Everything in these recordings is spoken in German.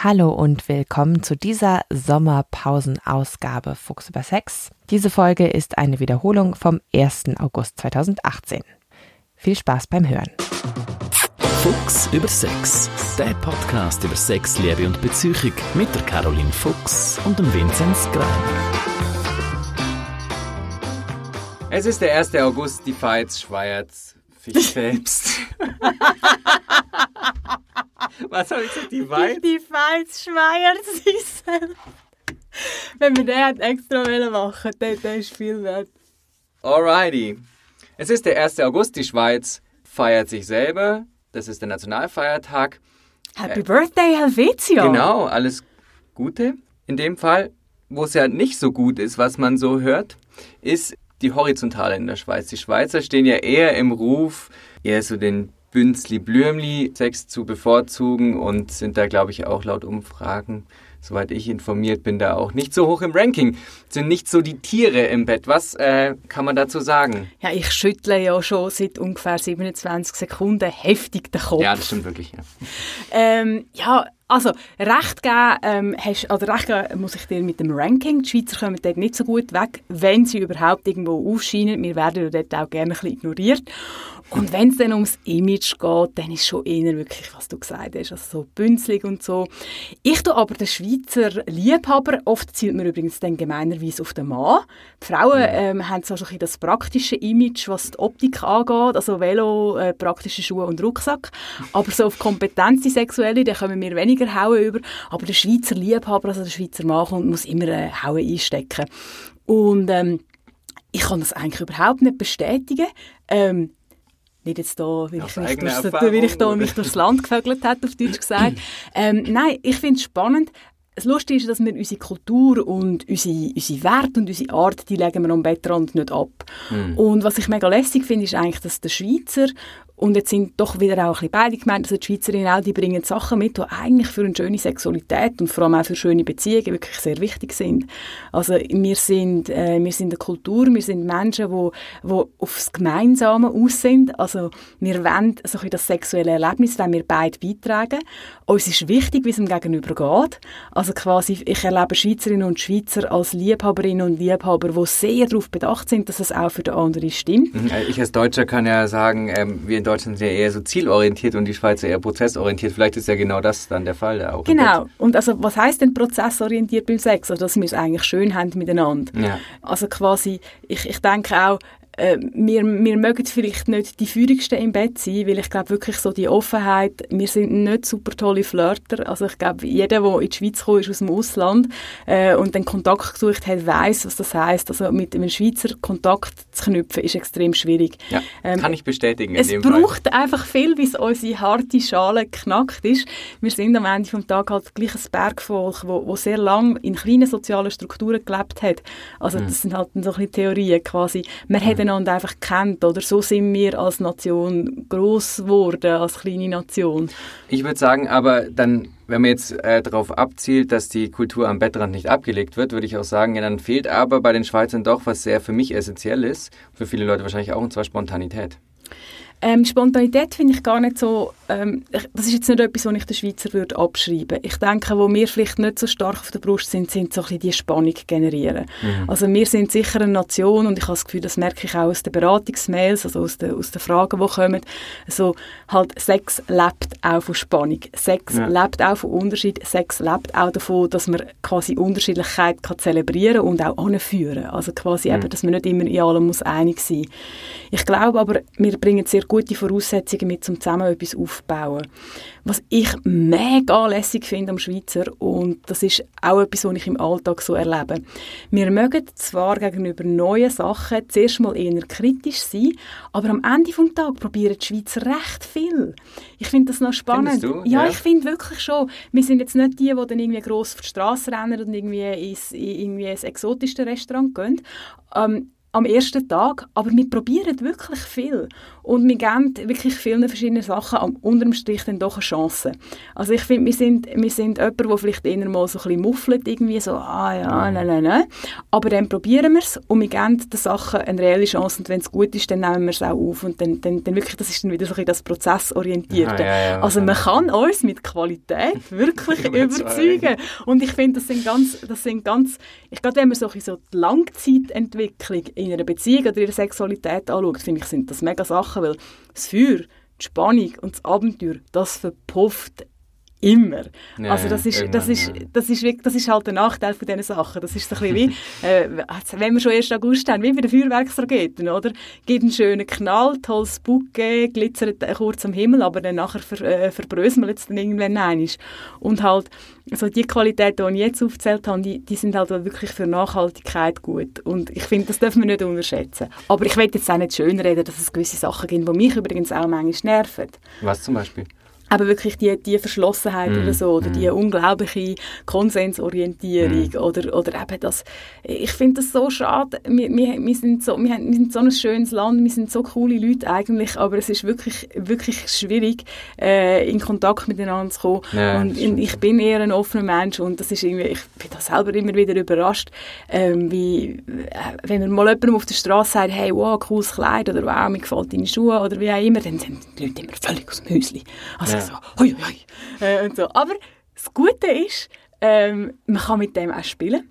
Hallo und willkommen zu dieser Sommerpausenausgabe Fuchs über Sex. Diese Folge ist eine Wiederholung vom 1. August 2018. Viel Spaß beim Hören. Fuchs über Sex, der Podcast über Sex, Liebe und Beziehung mit der Caroline Fuchs und dem Vinzenz Grein. Es ist der 1. August, die Fights, Schweierz, Fisch selbst. Was habe ich gesagt? Die Fights? Die Fights schweiert sich selbst. Wenn wir den hat extra machen dann, dann ist viel wert. Alrighty. Es ist der 1. August, die Schweiz feiert sich selber. Das ist der Nationalfeiertag. Happy Birthday, Helvetia! Genau, alles Gute. In dem Fall, wo es ja nicht so gut ist, was man so hört, ist die Horizontale in der Schweiz. Die Schweizer stehen ja eher im Ruf, eher so den Bünzli-Blümli-Sex zu bevorzugen und sind da, glaube ich, auch laut Umfragen, soweit ich informiert bin, da auch nicht so hoch im Ranking. Sind nicht so die Tiere im Bett. Was äh, kann man dazu sagen? Ja, ich schüttle ja schon seit ungefähr 27 Sekunden heftig den Kopf. Ja, das stimmt wirklich. Ja, ähm, ja also, recht geben, ähm, hast, oder recht geben muss ich dir mit dem Ranking. Die Schweizer kommen dort nicht so gut weg, wenn sie überhaupt irgendwo aufscheinen. Wir werden dort auch gerne ein bisschen ignoriert. Und wenn es dann ums Image geht, dann ist schon eher wirklich, was du gesagt hast, also so bünzlig und so. Ich tue aber den Schweizer Liebhaber, oft zielt man übrigens dann gemeinerweise auf den Mann. Die Frauen ähm, haben so ein bisschen das praktische Image, was die Optik angeht, also Velo, äh, praktische Schuhe und Rucksack. Aber so auf Kompetenz, die sexuelle, da kommen wir weniger Hauen über. Aber der Schweizer Liebhaber, also der Schweizer Mann, kommt, muss immer äh, Hauen einstecken. Und ähm, ich kann das eigentlich überhaupt nicht bestätigen. Ähm, nicht jetzt da, weil ich, mich durchs, weil ich da mich durchs Land gefögelt hat, auf Deutsch gesagt. ähm, nein, ich finde es spannend. Das Lustige ist, dass wir unsere Kultur und unsere, unsere Werte und unsere Art, die legen wir am Bettrand nicht ab. Mm. Und was ich mega lässig finde, ist eigentlich, dass der Schweizer und jetzt sind doch wieder auch ein bisschen beide gemeint, also die Schweizerinnen auch, die bringen Sachen mit, die eigentlich für eine schöne Sexualität und vor allem auch für schöne Beziehungen wirklich sehr wichtig sind. Also wir sind, äh, wir sind eine Kultur, wir sind Menschen, die, die aufs Gemeinsame aus sind. Also wir wollen so ein das sexuelle Erlebnis, wenn wir beide beitragen. Uns ist wichtig, wie es dem Gegenüber geht. Also quasi, ich erlebe Schweizerinnen und Schweizer als Liebhaberinnen und Liebhaber, die sehr darauf bedacht sind, dass es auch für den anderen stimmt. Mhm, ich als Deutscher kann ja sagen, ähm, wir in Deutschland sind ja eher so zielorientiert und die Schweizer eher prozessorientiert. Vielleicht ist ja genau das dann der Fall da auch. Genau. Und also was heißt denn prozessorientiert beim Sex? Also dass wir es eigentlich schön haben miteinander. Ja. Also quasi, ich, ich denke auch, äh, wir, wir mögen vielleicht nicht die Führigsten im Bett sein, weil ich glaube wirklich so die Offenheit, wir sind nicht super tolle Flirter, also ich glaube, jeder, der in die Schweiz kommt, ist aus dem Ausland äh, und den Kontakt gesucht hat, weiß, was das heißt. Also mit einem Schweizer Kontakt zu knüpfen, ist extrem schwierig. Ja, ähm, kann ich bestätigen Es braucht Fall. einfach viel, bis unsere harte Schale knackt ist. Wir sind am Ende des Tages halt gleich ein Bergvolk, wo, wo sehr lange in kleinen sozialen Strukturen gelebt hat. Also mhm. das sind halt so ein bisschen Theorien quasi. Man mhm. hat miteinander einfach kennt. Oder so sind wir als Nation groß geworden, als kleine Nation. Ich würde sagen, aber dann, wenn man jetzt äh, darauf abzielt, dass die Kultur am Bettrand nicht abgelegt wird, würde ich auch sagen, ja, dann fehlt aber bei den Schweizern doch, was sehr für mich essentiell ist, für viele Leute wahrscheinlich auch, und zwar Spontanität. Ähm, Spontanität finde ich gar nicht so, ähm, das ist jetzt nicht etwas, was ich den Schweizer würde abschreiben Ich denke, wo wir vielleicht nicht so stark auf der Brust sind, sind so ein bisschen die Spannung generieren. Mhm. Also wir sind sicher eine Nation und ich habe das Gefühl, das merke ich auch aus den Beratungsmails, also aus den, aus den Fragen, die kommen, also halt Sex lebt auch von Spannung. Sex ja. lebt auch von Unterschied. Sex lebt auch davon, dass man quasi Unterschiedlichkeit kann zelebrieren und auch anführen. Also quasi mhm. eben, dass man nicht immer in allem muss einig sein. Ich glaube aber, wir bringen sehr gute Voraussetzungen mit, um zusammen etwas aufzubauen. Was ich mega lässig finde am Schweizer, und das ist auch etwas, was ich im Alltag so erlebe. Wir mögen zwar gegenüber neuen Sachen zuerst mal eher kritisch sein, aber am Ende des Tages probieren die Schweizer recht viel. Ich finde das noch spannend. Du? Ja, ja, ich finde wirklich schon. Wir sind jetzt nicht die, die dann irgendwie gross auf die Straße rennen und irgendwie ins, in irgendwie ins exotischste Restaurant gehen. Ähm, am ersten Tag, aber wir probieren wirklich viel. Und wir geben wirklich vielen verschiedenen Sachen am unterm Strich dann doch eine Chance. Also ich finde, wir sind, wir sind jemand, der vielleicht eher mal so ein bisschen muffelt, irgendwie so, ah ja, nein, nein, nein. Aber dann probieren wir es und wir geben den Sachen eine reelle Chance und wenn es gut ist, dann nehmen wir es auch auf und dann, dann, dann wirklich, das ist dann wieder so ein bisschen das Prozessorientierte. Ja, ja, ja, also man kann uns mit Qualität wirklich überzeugen. Und ich finde, das sind ganz, das sind ganz, ich glaube, wenn man so, so die Langzeitentwicklung in einer Beziehung oder ihrer Sexualität anschaut, finde ich, sind das mega Sachen, weil das Feuer, die Spannung und das Abenteuer, das verpufft immer. Ja, also das ist, das, ist, das, ist wirklich, das ist halt der Nachteil von diesen Sachen. Das ist so ein bisschen wie, äh, wenn wir schon 1. August haben, wie bei den Feuerwerksraketen, oder? Gibt einen schönen Knall, tolles Bouquet, glitzert kurz am Himmel, aber dann nachher ver, äh, verbröselt es dann irgendwann einmal. Und halt, also die Qualitäten, die ich jetzt aufgezählt habe, die, die sind halt wirklich für Nachhaltigkeit gut. Und ich finde, das dürfen wir nicht unterschätzen. Aber ich will jetzt auch nicht schönreden, dass es gewisse Sachen gibt, die mich übrigens auch manchmal nerven Was zum Beispiel? Aber wirklich die, die Verschlossenheit Mm, oder so, oder die unglaubliche Konsensorientierung oder, oder eben das, ich finde das so schade, wir, wir, wir, sind so, wir, haben, wir sind so ein schönes Land, wir sind so coole Leute eigentlich, aber es ist wirklich, wirklich schwierig, äh, in Kontakt miteinander zu kommen Ja, und stimmt. ich bin eher ein offener Mensch und das ist irgendwie, ich bin da selber immer wieder überrascht, ähm, wie, äh, wenn man mal jemandem auf der Straße sagt, hey, wow, cooles Kleid oder wow, mir gefällt deine Schuhe oder wie auch immer, dann sind die Leute immer völlig aus dem Häuschen. Also Ja. so, hoi, hoi, äh, und so. Aber das Gute ist, ähm, man kann mit dem auch spielen.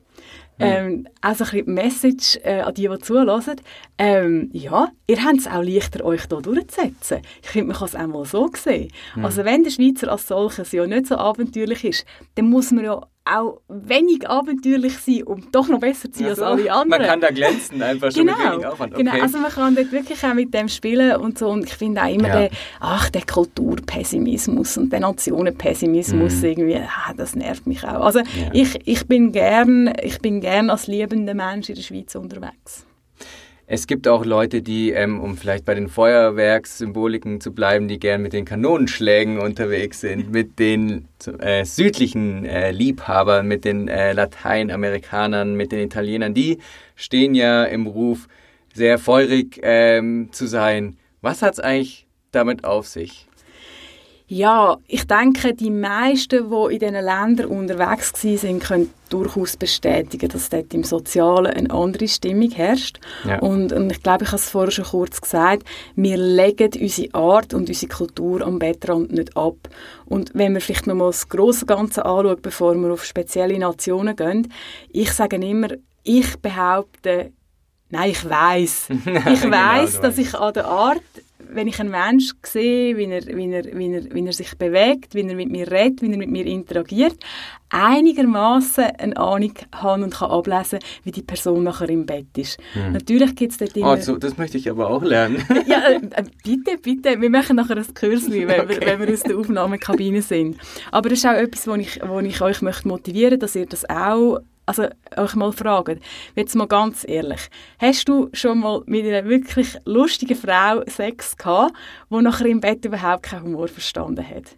Ähm, also ein bisschen die Message äh, an die, die zuhören. Ähm, ja, ihr habt es auch leichter, euch hier durchzusetzen. Ich finde, man kann es auch mal so sehen. Also wenn der Schweizer als solches ja nicht so abenteuerlich ist, dann muss man ja auch wenig abenteuerlich sein, um doch noch besser zu sein als Also, alle anderen. Man kann da glänzen, einfach schon mit wenig Aufwand. Okay. Genau, also man kann dort wirklich auch mit dem spielen und so und ich finde auch immer Ja. den, ach, der Kulturpessimismus und der Nationenpessimismus Mhm. irgendwie, ah, das nervt mich auch. Also ich, ich bin gern, ich bin gern als liebender Mensch in der Schweiz unterwegs. Es gibt auch Leute, die, ähm, um vielleicht bei den Feuerwerkssymboliken zu bleiben, die gern mit den Kanonenschlägen unterwegs sind, mit den äh, südlichen äh, Liebhabern, mit den äh, Lateinamerikanern, mit den Italienern. Die stehen ja im Ruf, sehr feurig ähm, zu sein. Was hat's eigentlich damit auf sich? Ja, ich denke, die meisten, die in diesen Ländern unterwegs waren, können durchaus bestätigen, dass dort im Sozialen eine andere Stimmung herrscht. Ja. Und, und ich glaube, ich habe es vorher schon kurz gesagt, wir legen unsere Art und unsere Kultur am Bettrand nicht ab. Und wenn wir vielleicht nochmal das grosse Ganze anschauen, bevor wir auf spezielle Nationen gehen, ich sage immer, ich behaupte, nein, ich weiß, ich Genau, weiß, du dass ich an der Art wenn ich einen Mensch sehe, wie er, wie, er, wie, er, wie er sich bewegt, wie er mit mir redet, wie er mit mir interagiert, einigermaßen eine Ahnung habe und kann ablesen, wie die Person nachher im Bett ist. Natürlich gibt es dort immer... Also, das möchte ich aber auch lernen. ja, äh, äh, bitte, bitte. Wir machen nachher ein Kürzli, wenn, Okay. wir, wenn wir aus der Aufnahmekabine sind. Aber das ist auch etwas, wo ich, wo ich euch möchte motivieren dass ihr das auch also euch mal fragt. Jetzt mal ganz ehrlich. Hast du schon mal mit einer wirklich lustigen Frau Sex gehabt, die nachher im Bett überhaupt keinen Humor verstanden hat?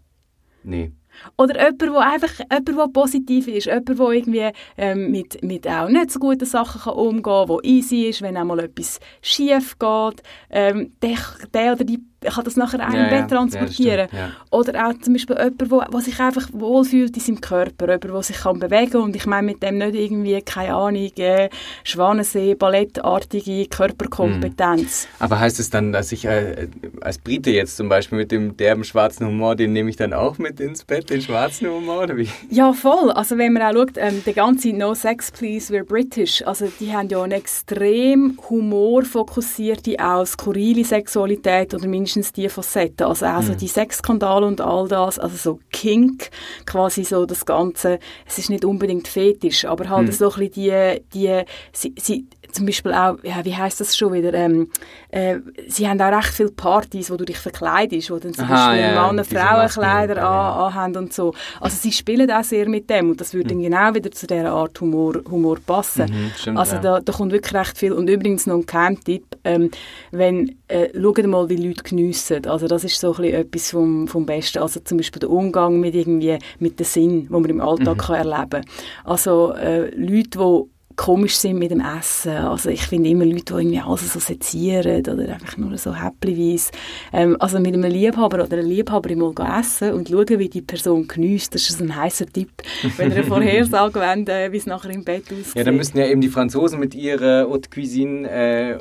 nee. Oder jemand, der einfach jemand, der positiv ist, jemand, der irgendwie ähm, mit, mit auch nicht so guten Sachen kann umgehen kann, der easy ist, wenn auch mal etwas schief geht. Ähm, der, der oder die kann das nachher auch Ja, im. Bett transportieren. Ja, stimmt, ja. Oder auch zum Beispiel jemand, der, der sich einfach wohlfühlt in seinem Körper, jemand, der sich kann bewegen kann. Und ich meine mit dem nicht irgendwie, keine Ahnung, äh, Schwanensee, ballettartige Körperkompetenz. Aber heißt es dann, dass ich äh, als Brite jetzt zum Beispiel mit dem derben schwarzen Humor, den nehme ich dann auch mit ins Bett, den schwarzen Humor? Oder wie? Ja, voll. Also wenn man auch schaut, ähm, der ganze No Sex Please, we're British, also die haben ja eine extrem humorfokussierte, auch skurrile Sexualität oder mindestens die Facetten. Also auch so die Sexskandale und all das, also so Kink, quasi so das Ganze, es ist nicht unbedingt fetisch, aber halt so ein bisschen die, die sie, sie, zum Beispiel auch, ja, wie heißt das schon wieder, ähm, äh, sie haben auch recht viele Partys, wo du dich verkleidest, wo dann zum Aha, Beispiel ja, Männer Frauenkleider ja, an, anhaben und so. Also sie spielen auch sehr mit dem und das würde dann genau wieder zu dieser Art Humor, Humor passen. Mhm, stimmt, also da, da kommt wirklich recht viel. Und übrigens noch ein Geheimtipp, ähm, wenn, äh, schaut mal, wie Leute geniessen. Also das ist so ein bisschen etwas vom, vom Besten. Also zum Beispiel der Umgang mit irgendwie, mit dem Sinn, den man im Alltag Mhm. kann erleben kann. Also äh, Leute, die komisch sind mit dem Essen. Also ich finde immer Leute, die irgendwie alles so sezieren oder einfach nur so häppchenweise. Ähm, also mit einem Liebhaber oder einer Liebhaberin mal essen und schauen, wie die Person genießt, das ist ein heißer Tipp, wenn ihr Vorhersage wollt, äh, wie es nachher im Bett aussieht. Ja, dann müssten ja eben die Franzosen mit ihrer Haute Cuisine äh,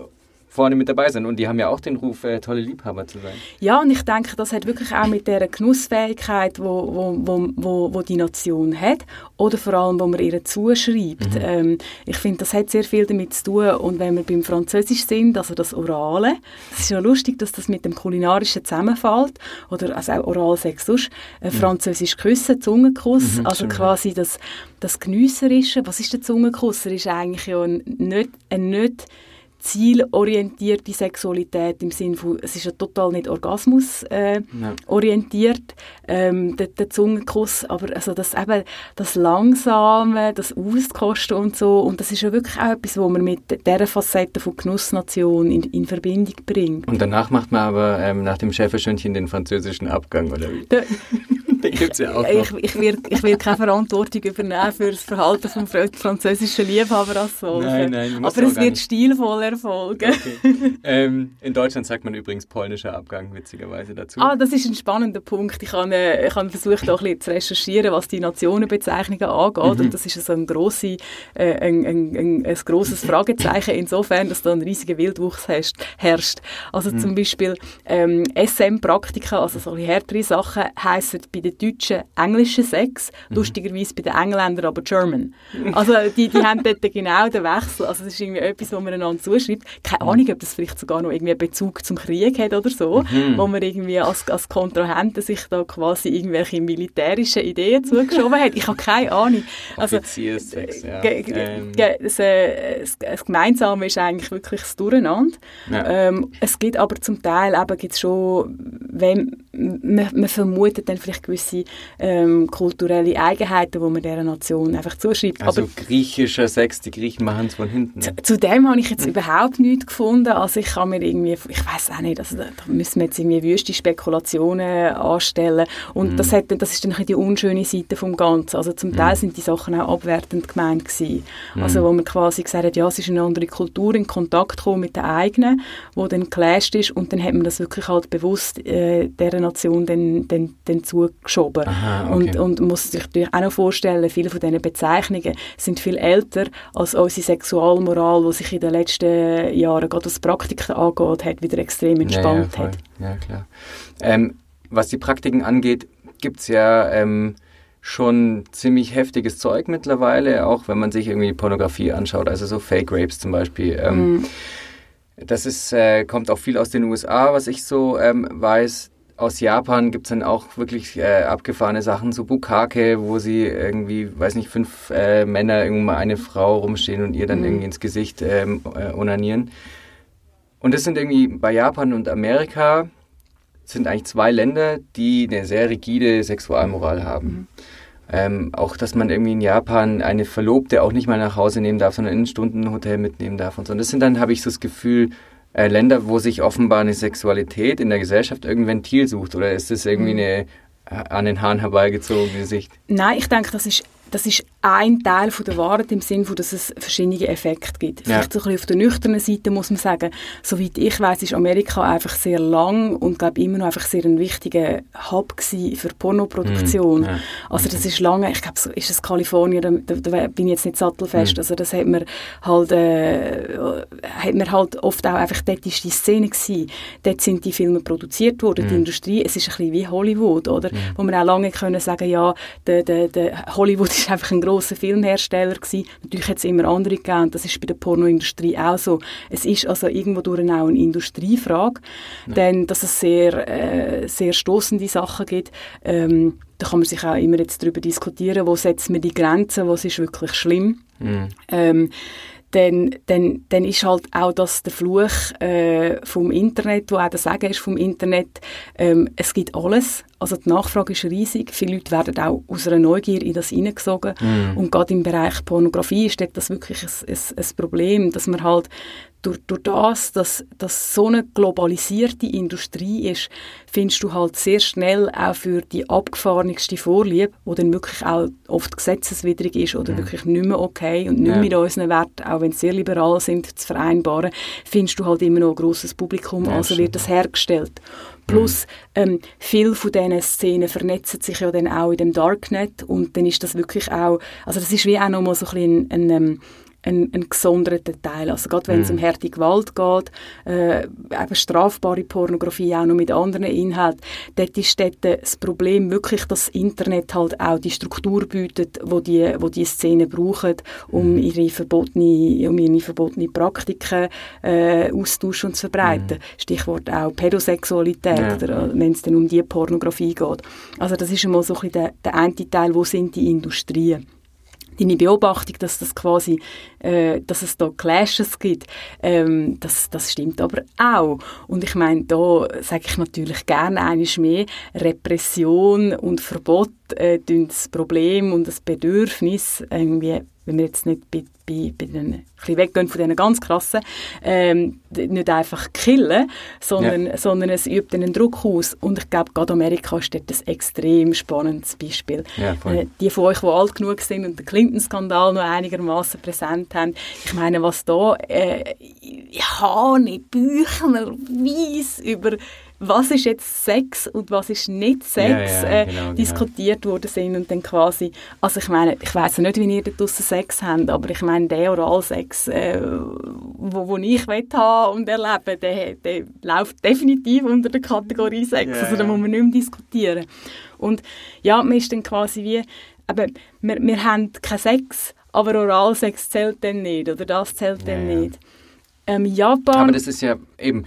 vorne mit dabei sind. Und die haben ja auch den Ruf, äh, tolle Liebhaber zu sein. Ja, und ich denke, das hat wirklich auch mit der Genussfähigkeit, wo, wo, wo, wo, wo die Nation hat, oder vor allem, wo man ihr zuschreibt. Mhm. Ähm, ich finde, das hat sehr viel damit zu tun. Und wenn wir beim Französisch sind, also das Orale, es ist ja lustig, dass das mit dem Kulinarischen zusammenfällt, oder also auch Oralsex sonst, äh, mhm. Französisch Küssen, Zungenkuss, mhm, also quasi das, das Genüsserische. Was ist der Zungenkuss? Er ist eigentlich ja nicht, ein nicht zielorientierte Sexualität im Sinne von, es ist ja total nicht Orgasmus äh, orientiert, ähm, der, der, Zungenkuss, aber also das eben, das Langsame, das Auskosten und so, und das ist ja wirklich auch etwas, wo man mit dieser Facette von Genussnation in, in Verbindung bringt. Und danach macht man aber ähm, nach dem Schäferschönchen den französischen Abgang, oder wie? Den gibt es ja auch noch. Ich, ich, will, ich will keine Verantwortung übernehmen für das Verhalten vom französischen Liebhaber als solche. Nein, nein, Aber es wird stilvoll erfolgen. Okay. Ähm, in Deutschland sagt man übrigens polnischer Abgang, witzigerweise dazu. Ah, das ist ein spannender Punkt. Ich habe, äh, ich habe versucht, auch ein bisschen zu recherchieren, was die Nationenbezeichnungen angeht. Mhm. Und das ist so ein, grosse, äh, ein, ein, ein, ein grosses Fragezeichen insofern, dass da ein riesiger Wildwuchs herrscht. Also mhm. zum Beispiel ähm, SM-Praktika, also solche härtere Sachen, heissen bei den Deutschen englischen Sex, mhm. lustigerweise bei den Engländern aber German. Also die, die haben dort genau den Wechsel. Also das ist irgendwie etwas, was man einander zuschreibt. Keine mhm. Ahnung, ob das vielleicht sogar noch irgendwie einen Bezug zum Krieg hat oder so, mhm. wo man irgendwie als, als Kontrahenten sich da quasi irgendwelche militärischen Ideen zugeschoben hat. Ich habe keine Ahnung. Also, Offizierssex, ja. Ähm. Das, äh, das, das, Gemeinsame ist eigentlich wirklich das Durcheinander. Ja. Ähm, es gibt aber zum Teil eben gibt's schon, wenn man, man vermutet dann vielleicht gewisse ähm, kulturelle Eigenheiten, die man dieser Nation einfach zuschreibt. Also Aber griechischer Sex, die Griechen machen es von hinten. Zu, zu, dem habe ich jetzt überhaupt nichts gefunden. Also ich kann mir irgendwie, ich weiß auch nicht, also da, da müssen wir jetzt irgendwie wüste Spekulationen anstellen. Und mm. das, hat, das ist dann die unschöne Seite vom Ganzen. Also zum Teil mm. sind die Sachen auch abwertend gemeint gewesen. Mm. Also wo man quasi gesagt hat, ja, es ist eine andere Kultur, in Kontakt gekommen mit der eigenen, wo dann clasht ist und dann hat man das wirklich halt bewusst äh, dieser Nation dann, dann, dann zugeschaut geschoben. Aha, okay. und, und muss sich natürlich auch noch vorstellen, viele von diesen Bezeichnungen sind viel älter als unsere Sexualmoral, die sich in den letzten Jahren, gerade was Praktiken angeht, hat wieder extrem entspannt ja, ja, hat. Ja, klar. Ähm, was die Praktiken angeht, gibt es ja... Ähm, schon ziemlich heftiges Zeug mittlerweile, auch wenn man sich irgendwie Pornografie anschaut, also so Fake Rapes zum Beispiel. Ähm, mm. Das ist, äh, kommt auch viel aus den USA, was ich so ähm, weiß aus Japan gibt es dann auch wirklich äh, abgefahrene Sachen, so Bukake, wo sie irgendwie, weiß nicht, fünf äh, Männer irgendwo eine Frau rumstehen und ihr dann mhm. irgendwie ins Gesicht ähm, äh, onanieren. Und das sind irgendwie bei Japan und Amerika sind eigentlich zwei Länder, die eine sehr rigide Sexualmoral haben. Mhm. Ähm, auch, dass man irgendwie in Japan eine Verlobte auch nicht mal nach Hause nehmen darf, sondern in ein Stundenhotel mitnehmen darf und so. Und das sind dann, habe ich so das Gefühl, äh, Länder, wo sich offenbar eine Sexualität in der Gesellschaft irgendein Ventil sucht? Oder ist das irgendwie mhm. eine äh, an den Haaren herbeigezogene Sicht? Nein, ich denke, das ist das ist ein Teil von der Wahrheit im Sinne, dass es verschiedene Effekte gibt. Ja. Vielleicht so ein bisschen auf der nüchternen Seite muss man sagen, soweit ich weiß, ist Amerika einfach sehr lang und glaube immer noch einfach sehr ein wichtiger Hub für Pornoproduktion. Mm, ja. Also das ist lange, ich glaube, so ist es Kalifornien, da, da, bin ich jetzt nicht sattelfest, mm. also das hat man halt, äh, hat man halt oft auch einfach, dort ist die Szene gewesen, dort sind die Filme produziert worden, mm. die Industrie, es ist ein bisschen wie Hollywood, oder? Wo man auch lange können sagen, ja, der, der, der Hollywood ist einfach ein großer Filmhersteller gewesen. Natürlich hat es immer andere gegeben und das ist bei der Pornoindustrie auch so. Es ist also irgendwo durch auch eine Industriefrage, ja. denn dass es sehr, äh, sehr stoßende Sachen gibt. Ähm, da kann man sich auch immer jetzt darüber diskutieren, wo setzt man die Grenzen, was ist wirklich schlimm. Mhm. Ähm, dann, dann, dann ist halt auch das der Fluch äh, vom Internet, wo auch der Sagen ist vom Internet, ähm, es gibt alles, Also die Nachfrage ist riesig. Viele Leute werden auch aus einer Neugier in das hineingesogen. Mm. Und gerade im Bereich Pornografie ist das wirklich ein, ein, ein Problem, dass man halt durch, durch das, dass das so eine globalisierte Industrie ist, findest du halt sehr schnell auch für die abgefahrenste Vorliebe, wo dann wirklich auch oft gesetzeswidrig ist oder mhm. wirklich nicht mehr okay und nicht ja. mit unseren Werten, auch wenn sie sehr liberal sind, zu vereinbaren, findest du halt immer noch ein grosses Publikum, ja, also wird das hergestellt. Plus, mhm. ähm, viele von diesen Szenen vernetzen sich ja dann auch in dem Darknet und dann ist das wirklich auch, also das ist wie auch nochmal so ein ein, ein, ähm, ein, ein gesonderter Teil. Also gerade wenn es mm. um harte Gewalt geht, äh, eben strafbare Pornografie auch noch mit anderen Inhalten, dort ist dort das Problem wirklich, dass das Internet halt auch die Struktur bietet, wo die, wo die Szenen brauchen, um mm. ihre verbotene, um ihre verbotene Praktiken äh, austauschen und zu verbreiten. Mm. Stichwort auch Pädosexualität, ja. oder, wenn es dann um die Pornografie geht. Also das ist einmal so ein bisschen der, der eine Teil, wo sind die Industrien deine Beobachtung, dass das quasi, äh, dass es da Clashes gibt, ähm, das, das stimmt aber auch. Und ich meine, da sage ich natürlich gerne eines mehr, Repression und Verbot äh, das Problem und das Bedürfnis irgendwie wenn wir jetzt nicht bei, bei, bei den, ein bisschen weggehen von diesen ganz krassen, ähm, nicht einfach killen, sondern, ja. sondern es übt einen Druck aus. Und ich glaube, gerade Amerika ist dort ein extrem spannendes Beispiel. Ja, äh, die von euch, die alt genug sind und den Clinton-Skandal noch einigermaßen präsent haben, ich meine, was da äh, Hane, Büchner, Weiss über was ist jetzt Sex und was ist nicht Sex ja, ja, äh, genau, genau. diskutiert worden sind und dann quasi, also ich meine, ich weiß nicht, wie ihr da draussen Sex habt, aber ich meine, der Oralsex, äh, wo, wo ich haben und erlebe, der, der läuft definitiv unter der Kategorie Sex, yeah. also da muss man nicht mehr diskutieren. Und ja, man ist dann quasi wie, aber wir, wir haben keinen Sex, aber Oralsex zählt dann nicht oder das zählt ja, dann nicht. Ähm, Japan... Aber das ist ja eben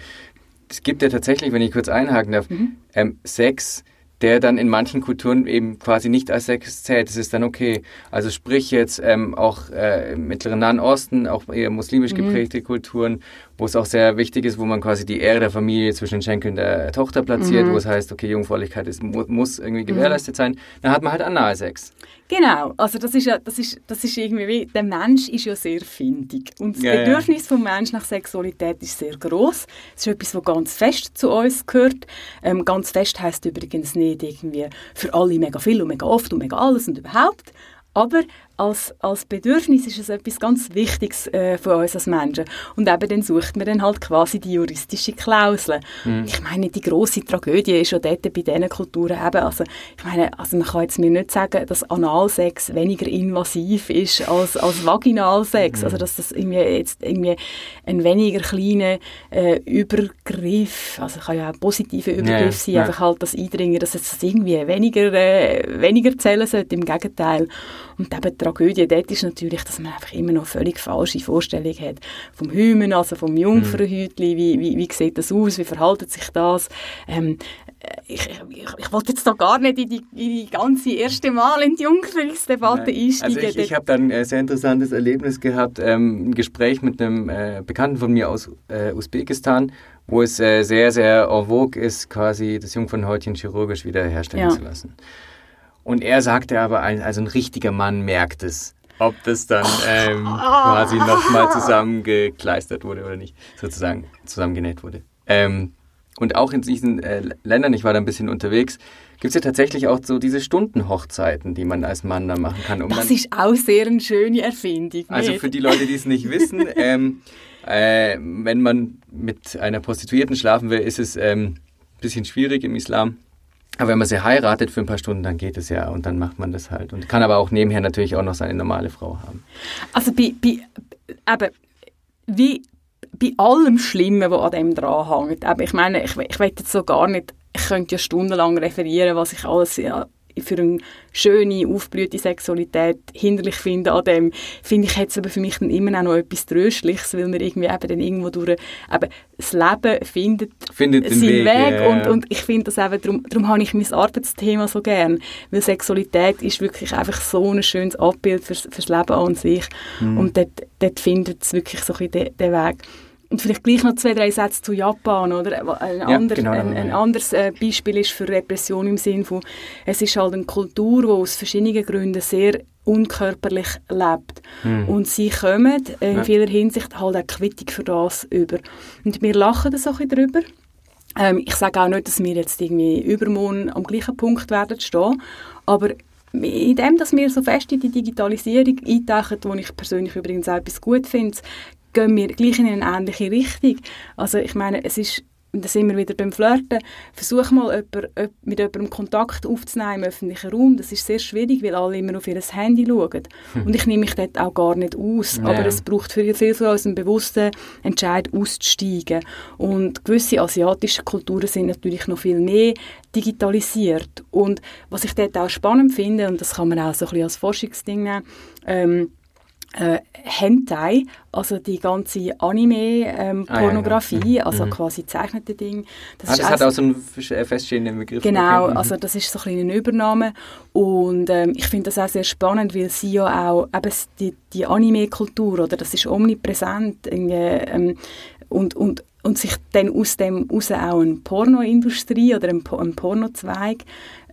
es gibt ja tatsächlich, wenn ich kurz einhaken darf, mhm. ähm, Sex, der dann in manchen Kulturen eben quasi nicht als Sex zählt. Das ist dann okay. Also sprich jetzt ähm, auch äh, im Mittleren Nahen Osten, auch eher muslimisch mhm. geprägte mhm. Kulturen, wo es auch sehr wichtig ist, wo man quasi die Ehre der Familie zwischen den Schenkeln der Tochter platziert, mhm. wo es heißt, okay, Jungfräulichkeit ist, muss irgendwie mhm. gewährleistet sein. Dann hat man halt Analsex. Genau, also das ist ja, das ist, das ist irgendwie wie, der Mensch ist ja sehr findig und das ja, Bedürfnis ja. vom Menschen nach Sexualität ist sehr groß. Es ist etwas, was ganz fest zu uns gehört. Ähm, ganz fest heißt übrigens nicht irgendwie für alle mega viel und mega oft und mega alles und überhaupt, aber als, als Bedürfnis ist es etwas ganz Wichtiges äh, für uns als Menschen. Und eben dann sucht man dann halt quasi die juristische Klausel. Mhm. Ich meine, die große Tragödie ist schon dort bei diesen Kulturen eben, also ich meine, also man kann jetzt mir nicht sagen, dass Analsex weniger invasiv ist als, als Vaginalsex, mhm. also dass das irgendwie jetzt irgendwie ein weniger kleiner äh, Übergriff, also kann ja auch ein positiver Übergriff sein, yeah. einfach halt das Eindringen, dass es irgendwie weniger, äh, weniger zählen sollte, im Gegenteil. Und eben Tragödie dort ist natürlich, dass man einfach immer noch völlig falsche Vorstellungen hat. Vom Hymen, also vom Jungfrauhäutli, wie, wie, wie sieht das aus, wie verhält sich das? Ähm, ich, ich, ich wollte jetzt da gar nicht in die, in die ganze erste Mal in die Jungfräulichkeitsdebatte einsteigen. Also ich, ich habe dann ein sehr interessantes Erlebnis gehabt, ähm, ein Gespräch mit einem äh, Bekannten von mir aus äh, Usbekistan, wo es äh, sehr, sehr en vogue ist, quasi das Jungfernhäutchen chirurgisch wiederherstellen ja. zu lassen. Und er sagte aber, also ein richtiger Mann merkt es, ob das dann ähm, quasi nochmal zusammengekleistert wurde oder nicht, sozusagen zusammengenäht wurde. Ähm, und auch in diesen äh, Ländern, ich war da ein bisschen unterwegs, gibt es ja tatsächlich auch so diese Stundenhochzeiten, die man als Mann da machen kann. Um das ist auch sehr eine schöne Erfindung. Also für die Leute, die es nicht wissen, ähm, äh, wenn man mit einer Prostituierten schlafen will, ist es ein ähm, bisschen schwierig im Islam. Aber wenn man sie heiratet für ein paar Stunden, dann geht es ja und dann macht man das halt. Und kann aber auch nebenher natürlich auch noch seine normale Frau haben. Also bei, bei aber wie bei allem Schlimmen, was an dem dranhängt. Aber ich meine, ich, ich will jetzt so gar nicht, ich könnte ja stundenlang referieren, was ich alles ja, für eine schöne, aufblühte Sexualität hinderlich finde an dem, finde ich jetzt aber für mich dann immer auch noch etwas Tröstliches, weil man irgendwie eben dann irgendwo durch, eben das Leben findet, findet seinen Weg, Weg ja, und, und ich finde das eben, darum, darum habe ich mein Arbeitsthema so gern, weil Sexualität ist wirklich einfach so ein schönes Abbild fürs, fürs Leben an sich mhm. und dort, dort findet es wirklich so ein bisschen den, den Weg und vielleicht gleich noch zwei, drei Sätze zu Japan, oder? Ein, Ja, ander, genau, ein, ein ja. anderes äh, Beispiel ist für Repression im Sinn von, es ist halt eine Kultur, die aus verschiedenen Gründen sehr unkörperlich lebt. Und sie kommen in Ja. vieler Hinsicht halt auch Quittung für das über. Und wir lachen da so ein bisschen drüber. Ähm, ich sage auch nicht, dass wir jetzt irgendwie übermorgen am gleichen Punkt werden stehen, aber in dem, dass wir so fest in die Digitalisierung eintauchen, wo ich persönlich übrigens auch etwas gut finde, gehen wir gleich in eine ähnliche Richtung. Also ich meine, es ist und da sind wir wieder beim Flirten. Versuch mal, jemand, mit jemandem Kontakt aufzunehmen im öffentlichen Raum. Das ist sehr schwierig, weil alle immer auf ihr Handy schauen. Und ich nehme mich dort auch gar nicht aus. Ja. Aber es braucht viel, viel von uns einen bewussten Entscheid auszusteigen. Und gewisse asiatische Kulturen sind natürlich noch viel mehr digitalisiert. Und was ich dort auch spannend finde, und das kann man auch so ein bisschen als Forschungsding nehmen, ähm, äh, Hentai, also die ganze Ah, ja, Anime-Pornografie, ja. also Mhm. quasi zeichnete Ding. Ah, das hat auch so einen äh, feststehenden Begriff. Genau, Okay. Mhm. also das ist so ein bisschen eine Übernahme und ähm, ich finde das auch sehr spannend, weil sie ja auch eben die, die Anime-Kultur oder das ist omnipräsent irgendwie, ähm, und, und, und sich dann aus dem heraus auch eine Pornoindustrie oder ein Pornozweig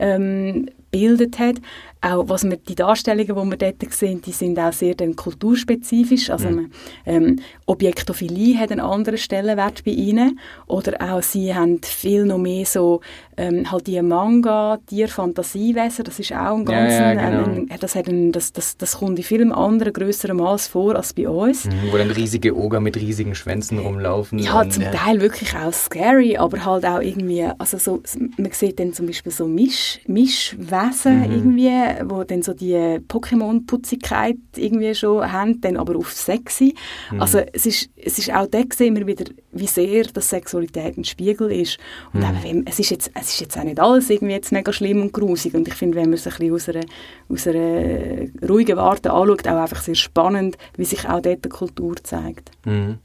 ähm, bildet hat. Auch was wir, die Darstellungen, die wir dort sehen, die sind auch sehr dann kulturspezifisch. Also man, ähm, Objektophilie hat einen anderen Stellenwert bei ihnen. Oder auch sie haben viel noch mehr so ähm, halt die Manga, Tier-Fantasiewesen. Das ist auch ein Ja, ganz, ja, ein, genau. ein, das, hat ein, das, das, das kommt in viel anderen, grösseren Maß vor als bei uns. Mhm, Wo dann riesige Oger mit riesigen Schwänzen rumlaufen. Ja, zum äh, Teil wirklich auch scary, aber halt auch irgendwie, also so, man sieht dann zum Beispiel so Misch, Mischwesen Mhm. irgendwie, wo dann so die Pokémon-Putzigkeit irgendwie schon haben, dann aber auf sexy. Mhm. Also es ist, es ist auch da sehen wir wieder, wie sehr das Sexualität ein Spiegel ist. Und Mhm. eben, es, ist jetzt, es ist jetzt auch nicht alles irgendwie jetzt mega schlimm und grusig und ich finde, wenn man es ein bisschen aus einer, aus einer ruhigen Warte anschaut, auch einfach sehr spannend, wie sich auch dort die Kultur zeigt. Mhm.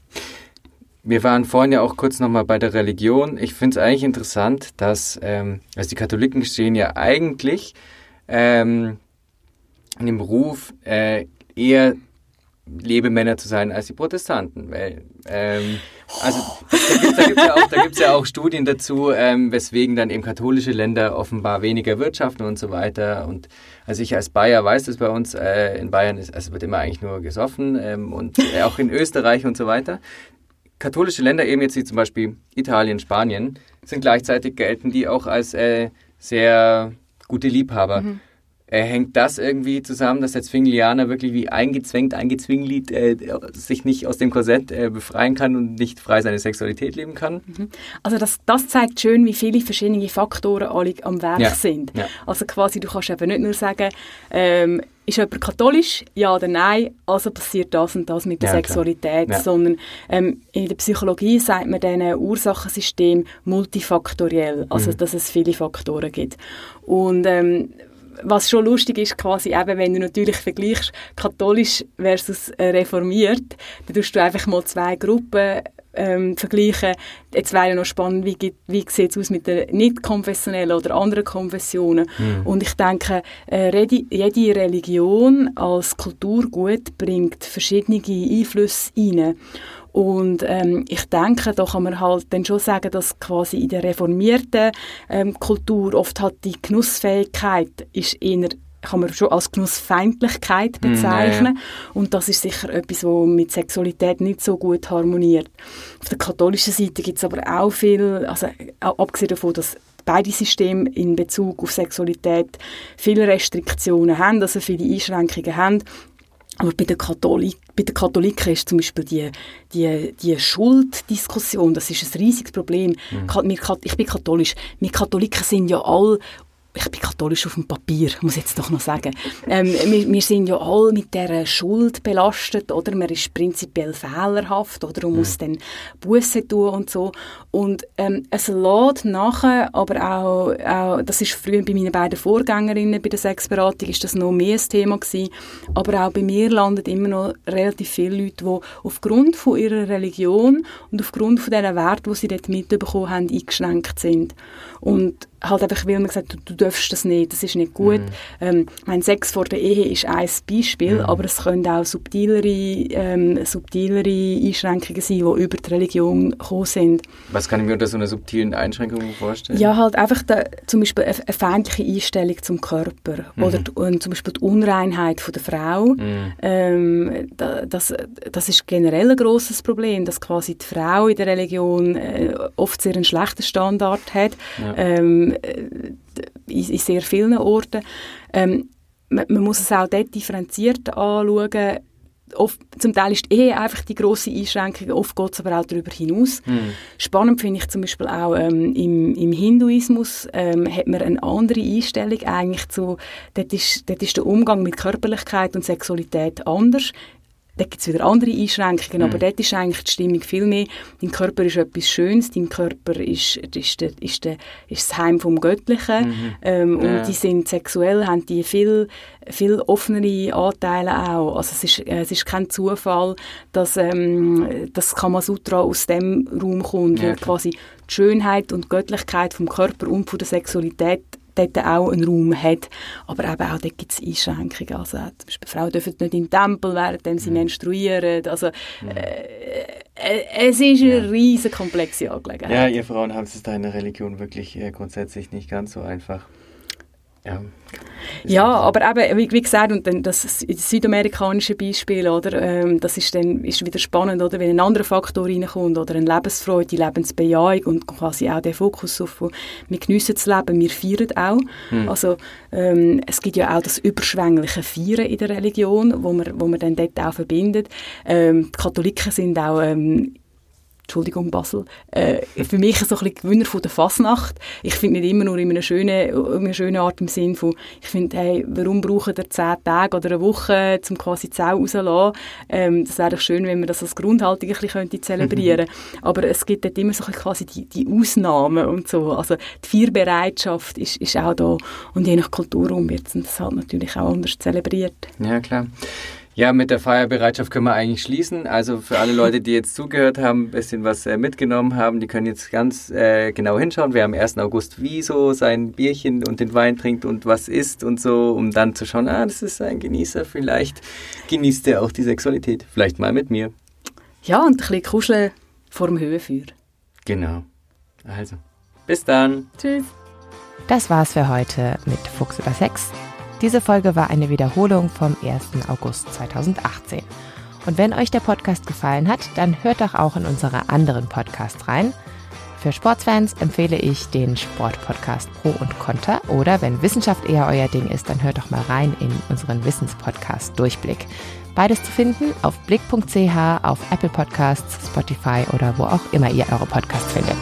Wir waren vorhin ja auch kurz nochmal bei der Religion. Ich finde es eigentlich interessant, dass ähm, also die Katholiken stehen ja eigentlich ähm, in dem Ruf, äh, eher Lebemänner zu sein als die Protestanten. Weil, ähm, also da gibt es ja, ja auch Studien dazu, ähm, weswegen dann eben katholische Länder offenbar weniger wirtschaften und so weiter. Und also ich als Bayer weiß das bei uns, äh, in Bayern ist, also wird immer eigentlich nur gesoffen ähm, und äh, auch in Österreich und so weiter. Katholische Länder, eben jetzt wie zum Beispiel Italien, Spanien, sind gleichzeitig gelten die auch als äh, sehr gute Liebhaber. Äh, hängt das irgendwie zusammen, dass der Zwinglianer wirklich wie eingezwängt, eingezwingelt äh, sich nicht aus dem Korsett äh, befreien kann und nicht frei seine Sexualität leben kann? Also das, das zeigt schön, wie viele verschiedene Faktoren alle am Werk Ja, sind. ja. Also quasi, du kannst eben nicht nur sagen, ähm, ist jemand katholisch, ja oder nein, also passiert das und das mit der Ja. Sexualität, Ja. sondern ähm, in der Psychologie sagt man diesen Ursachensystem multifaktoriell, also Mhm. dass es viele Faktoren gibt. Und ähm, was schon lustig ist, quasi eben, wenn du natürlich vergleichst, katholisch versus äh, reformiert, dann tust du einfach mal zwei Gruppen ähm, vergleichen. Jetzt wäre ja noch spannend, wie, wie sieht es aus mit den nicht-konfessionellen oder anderen Konfessionen. Und ich denke, äh, jede Religion als Kulturgut bringt verschiedene Einflüsse rein. Und ähm, ich denke, da kann man halt dann schon sagen, dass quasi in der reformierten ähm, Kultur oft halt die Genussfähigkeit ist eher kann man schon als Genussfeindlichkeit Mm, ja, ja. bezeichnen. Und das ist sicher etwas, was mit Sexualität nicht so gut harmoniert. Auf der katholischen Seite gibt es aber auch viel, also abgesehen davon, dass beide Systeme in Bezug auf Sexualität viele Restriktionen haben, also viele Einschränkungen haben. Aber bei den, Katholik, bei den Katholiken ist zum Beispiel die, die, die Schulddiskussion, das ist ein riesiges Problem. Kat- ich bin katholisch. Wir Katholiken sind ja alle ich bin katholisch auf dem Papier, muss ich jetzt doch noch sagen. Ähm, wir, wir sind ja alle mit dieser Schuld belastet, oder? Man ist prinzipiell fehlerhaft, oder? Und muss dann Buße tun und so. Und ähm, es lädt nachher, aber auch, auch, das ist früher bei meinen beiden Vorgängerinnen bei der Sexberatung, ist das noch mehr ein Thema gewesen. Aber auch bei mir landen immer noch relativ viele Leute, die aufgrund von ihrer Religion und aufgrund von diesen Werten, die sie dort mitbekommen haben, eingeschränkt sind. Und halt einfach, weil man gesagt hat, du, du darfst das nicht, das ist nicht gut. Mhm. Ähm, mein Sex vor der Ehe ist ein Beispiel, mhm. aber es können auch subtilere, ähm, subtilere Einschränkungen sein, die über die Religion gekommen sind. Was kann ich mir unter so einer subtilen Einschränkung vorstellen? Ja, halt einfach da, zum Beispiel eine, eine feindliche Einstellung zum Körper mhm. oder und zum Beispiel die Unreinheit von der Frau. Mhm. Ähm, das, das ist generell ein grosses Problem, dass quasi die Frau in der Religion äh, oft sehr einen schlechten Standard hat, ja. Ähm, in, in, sehr vielen Orten. Ähm, man, man, muss es auch dort differenziert anschauen. Oft, zum Teil ist Ehe einfach die grosse Einschränkung, oft geht es aber auch darüber hinaus. Mhm. Spannend finde ich zum Beispiel auch ähm, im, im, Hinduismus ähm, hat man eine andere Einstellung eigentlich zu, dort ist, dort ist der Umgang mit Körperlichkeit und Sexualität anders. Da gibt es wieder andere Einschränkungen, mhm. aber dort ist eigentlich die Stimmung viel mehr, dein Körper ist etwas Schönes, dein Körper ist, ist, der, ist, der, ist das Heim vom Göttlichen mhm. ähm, ja. und die sind sexuell, haben die viel, viel offenere Anteile auch. Also es ist, es ist kein Zufall, dass ähm, das Kamasutra aus dem Raum kommt, ja, wo quasi die Schönheit und Göttlichkeit vom Körper und von der Sexualität dort auch einen Raum hat. Aber eben auch dort gibt es Einschränkungen. Also, zum Beispiel Frauen dürfen nicht in den Tempel, während sie mhm. menstruieren. Also, mhm. äh, äh, es ist eine ja. riesige komplexe Angelegenheit. Ja, ihr Frauen haben es in der Religion wirklich äh, grundsätzlich nicht ganz so einfach. Ja, ja aber eben, wie, wie, gesagt, und dann das südamerikanische Beispiel, oder, ähm, das ist dann ist wieder spannend, oder, wenn ein anderer Faktor reinkommt, oder eine Lebensfreude, die Lebensbejahung und quasi auch der Fokus auf, wir geniessen das Leben, wir feiern auch. Hm. Also ähm, es gibt ja auch das überschwängliche Feiern in der Religion, wo man, wo man dann dort auch verbindet. Ähm, die Katholiken sind auch ähm, Entschuldigung Basel, äh, für mich so ein bisschen Gewinner von der Fasnacht. Ich finde nicht immer nur in einer schönen, in einer schönen Art im Sinn von, ich finde, hey, warum brauchen wir zehn Tage oder eine Woche, um quasi die Sau rauszulassen? Ähm, das wäre doch schön, wenn wir das als Grundhaltung ein bisschen könnte zelebrieren Aber es gibt dort immer so quasi die, die Ausnahmen und so. Also die Feierbereitschaft ist, ist auch da und je nach Kulturraum wird das halt natürlich auch anders zelebriert. Ja, klar. Ja, mit der Feierbereitschaft können wir eigentlich schließen. Also für alle Leute, die jetzt zugehört haben, ein bisschen was äh, mitgenommen haben, die können jetzt ganz äh, genau hinschauen, wer am 1. August wieso sein Bierchen und den Wein trinkt und was isst und so, um dann zu schauen, ah, das ist ein Genießer, vielleicht genießt er auch die Sexualität. Vielleicht mal mit mir. Ja, und ein bisschen kuscheln vor dem Höhenfeuer. Genau. Also, bis dann. Tschüss. Das war's für heute mit Fuchs über Sex. Diese Folge war eine Wiederholung vom 1. August 2018. Und wenn euch der Podcast gefallen hat, dann hört doch auch in unsere anderen Podcasts rein. Für Sportsfans empfehle ich den Sportpodcast Pro und Contra oder wenn Wissenschaft eher euer Ding ist, dann hört doch mal rein in unseren Wissenspodcast Durchblick. Beides zu finden auf blick.ch, auf Apple Podcasts, Spotify oder wo auch immer ihr eure Podcasts findet.